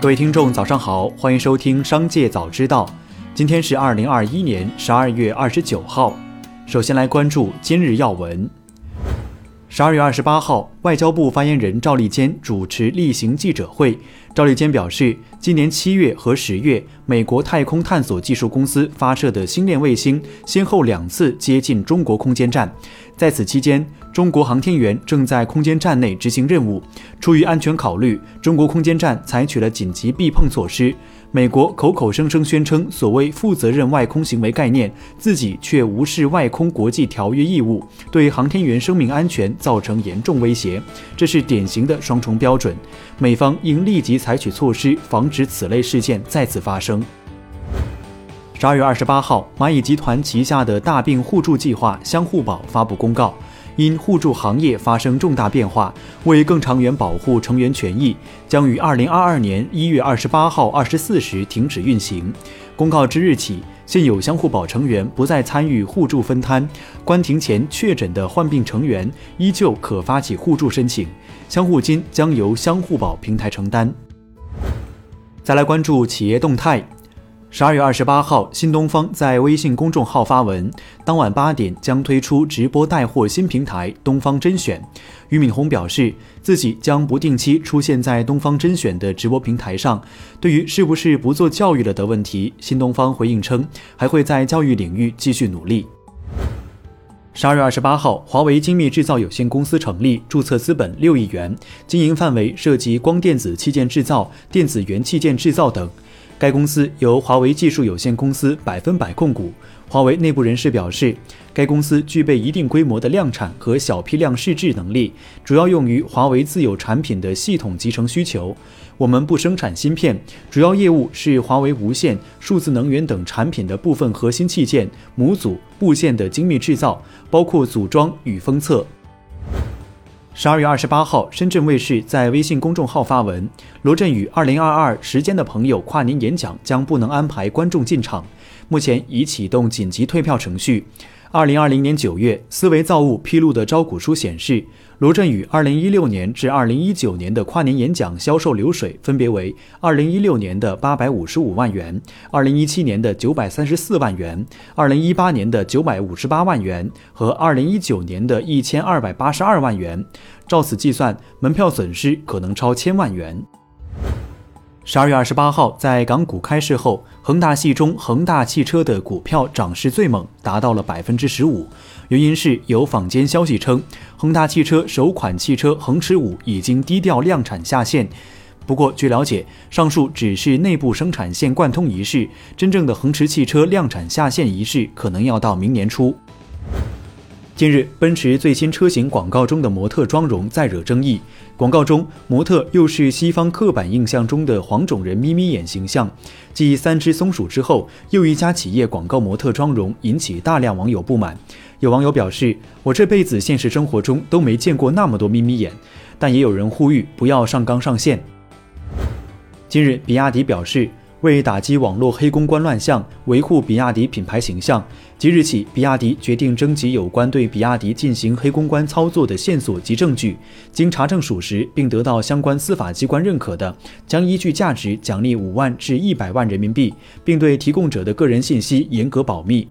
各位听众，早上好，欢迎收听《商界早知道》。今天是二零二一年十二月二十九号。首先来关注今日要闻。十二月二十八号，外交部发言人赵立坚主持例行记者会。赵立坚表示，今年七月和十月，美国太空探索技术公司发射的星链卫星先后两次接近中国空间站，在此期间，中国航天员正在空间站内执行任务。出于安全考虑，中国空间站采取了紧急避碰措施。美国口口声声宣称所谓负责任外空行为概念，自己却无视外空国际条约义务，对航天员生命安全造成严重威胁，这是典型的双重标准。美方应立即采取措施，防止此类事件再次发生。十二月二十八号，蚂蚁集团旗下的大病互助计划“相互保”发布公告。因互助行业发生重大变化，为更长远保护成员权益，将于二零二二年一月二十八号二十四时停止运行。公告之日起，现有相互保成员不再参与互助分摊。关停前确诊的患病成员依旧可发起互助申请，相互金将由相互保平台承担。再来关注企业动态。十二月二十八号，新东方在微信公众号发文，当晚八点将推出直播带货新平台“东方甄选”。俞敏洪表示，自己将不定期出现在“东方甄选”的直播平台上。对于是不是不做教育了的问题，新东方回应称，还会在教育领域继续努力。十二月二十八号，华为精密制造有限公司成立，注册资本六亿元，经营范围涉及光电子器件制造、电子元器件制造等。该公司由华为技术有限公司百分百控股。华为内部人士表示，该公司具备一定规模的量产和小批量试制能力，主要用于华为自有产品的系统集成需求。我们不生产芯片，主要业务是华为无线、数字能源等产品的部分核心器件、模组、部件的精密制造，包括组装与封测。十二月二十八号，深圳卫视在微信公众号发文：罗振宇二零二二时间的朋友跨年演讲将不能安排观众进场，目前已启动紧急退票程序。二零二零年九月，思维造物披露的招股书显示。罗振宇二零一六年至二零一九年的跨年演讲销售流水分别为：二零一六年的八百五十五万元，二零一七年的九百三十四万元，二零一八年的九百五十八万元和二零一九年的一千二百八十二万元。照此计算，门票损失可能超千万元。十二月二十八号，在港股开市后，恒大系中恒大汽车的股票涨势最猛，达到了百分之十五。原因是有坊间消息称，恒大汽车首款汽车恒驰五已经低调量产下线。不过，据了解，上述只是内部生产线贯通仪式，真正的恒驰汽车量产下线仪式可能要到明年初。近日，奔驰最新车型广告中的模特妆容再惹争议。广告中，模特又是西方刻板印象中的黄种人眯眯眼形象。继三只松鼠之后，又一家企业广告模特妆容引起大量网友不满。有网友表示：“我这辈子现实生活中都没见过那么多眯眯眼。”但也有人呼吁不要上纲上线。近日，比亚迪表示。为打击网络黑公关乱象，维护比亚迪品牌形象，即日起，比亚迪决定征集有关对比亚迪进行黑公关操作的线索及证据，经查证属实并得到相关司法机关认可的，将依据价值奖励五万至一百万人民币，并对提供者的个人信息严格保密。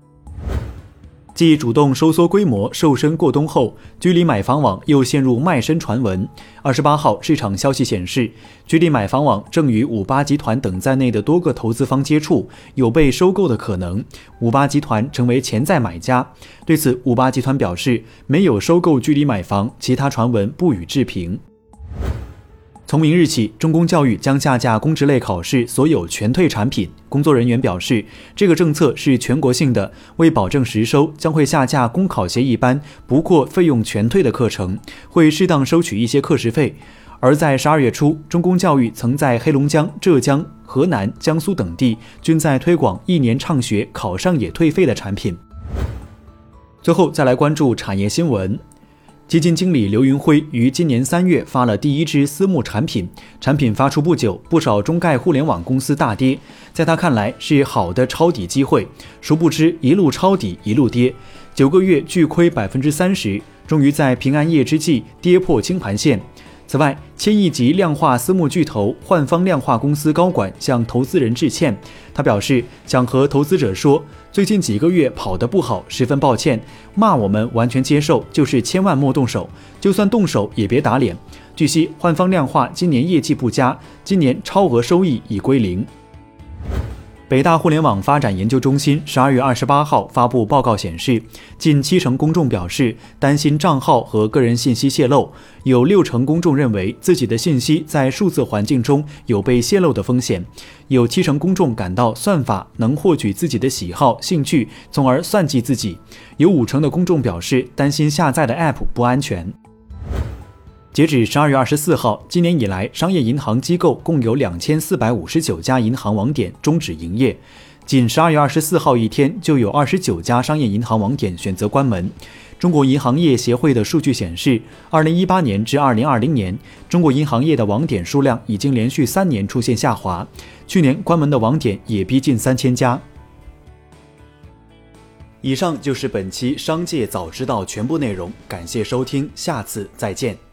继主动收缩规模、瘦身过冬后，居里买房网又陷入卖身传闻。二十八号，市场消息显示，居里买房网正与五八集团等在内的多个投资方接触，有被收购的可能。五八集团成为潜在买家。对此，五八集团表示没有收购居里买房，其他传闻不予置评。从明日起，中公教育将下架公职类考试所有全退产品。工作人员表示，这个政策是全国性的，为保证实收，将会下架公考协议班不过费用全退的课程，会适当收取一些课时费。而在十二月初，中公教育曾在黑龙江、浙江、河南、江苏等地均在推广一年畅学，考上也退费的产品。最后再来关注产业新闻。基金经理刘云辉于今年三月发了第一支私募产品，产品发出不久，不少中概互联网公司大跌，在他看来是好的抄底机会，殊不知一路抄底一路跌，九个月巨亏百分之三十，终于在平安夜之际跌破清盘线。此外，千亿级量化私募巨头幻方量化公司高管向投资人致歉。他表示，想和投资者说，最近几个月跑得不好，十分抱歉。骂我们完全接受，就是千万莫动手，就算动手也别打脸。据悉，幻方量化今年业绩不佳，今年超额收益已归零。北大互联网发展研究中心十二月二十八号发布报告显示，近七成公众表示担心账号和个人信息泄露，有六成公众认为自己的信息在数字环境中有被泄露的风险，有七成公众感到算法能获取自己的喜好、兴趣，从而算计自己，有五成的公众表示担心下载的 App 不安全。截止十二月二十四号，今年以来，商业银行机构共有两千四百五十九家银行网点终止营业。仅十二月二十四号一天，就有二十九家商业银行网点选择关门。中国银行业协会的数据显示，二零一八年至二零二零年，中国银行业的网点数量已经连续三年出现下滑，去年关门的网点也逼近三千家。以上就是本期《商界早知道》全部内容，感谢收听，下次再见。